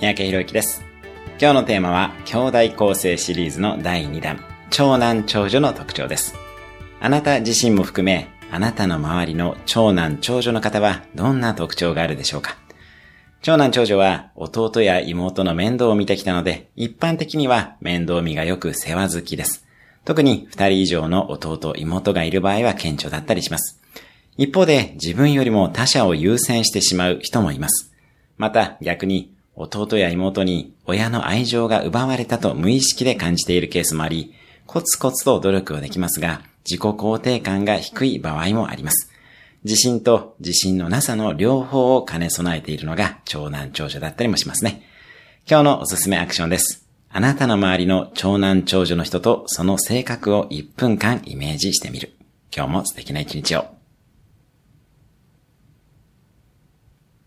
三宅博之です。今日のテーマは、兄弟構成シリーズの第2弾、長男長女の特徴です。あなた自身も含め、あなたの周りの長男長女の方はどんな特徴があるでしょうか？長男長女は弟や妹の面倒を見てきたので、一般的には面倒見がよく世話好きです。特に二人以上の弟、妹がいる場合は顕著だったりします。一方で自分よりも他者を優先してしまう人もいます。また逆に弟や妹に親の愛情が奪われたと無意識で感じているケースもあり、コツコツと努力をできますが、自己肯定感が低い場合もあります。自信と自信のなさの両方を兼ね備えているのが長男長女だったりもしますね。今日のおすすめアクションです。あなたの周りの長男長女の人とその性格を1分間イメージしてみる。今日も素敵な一日を。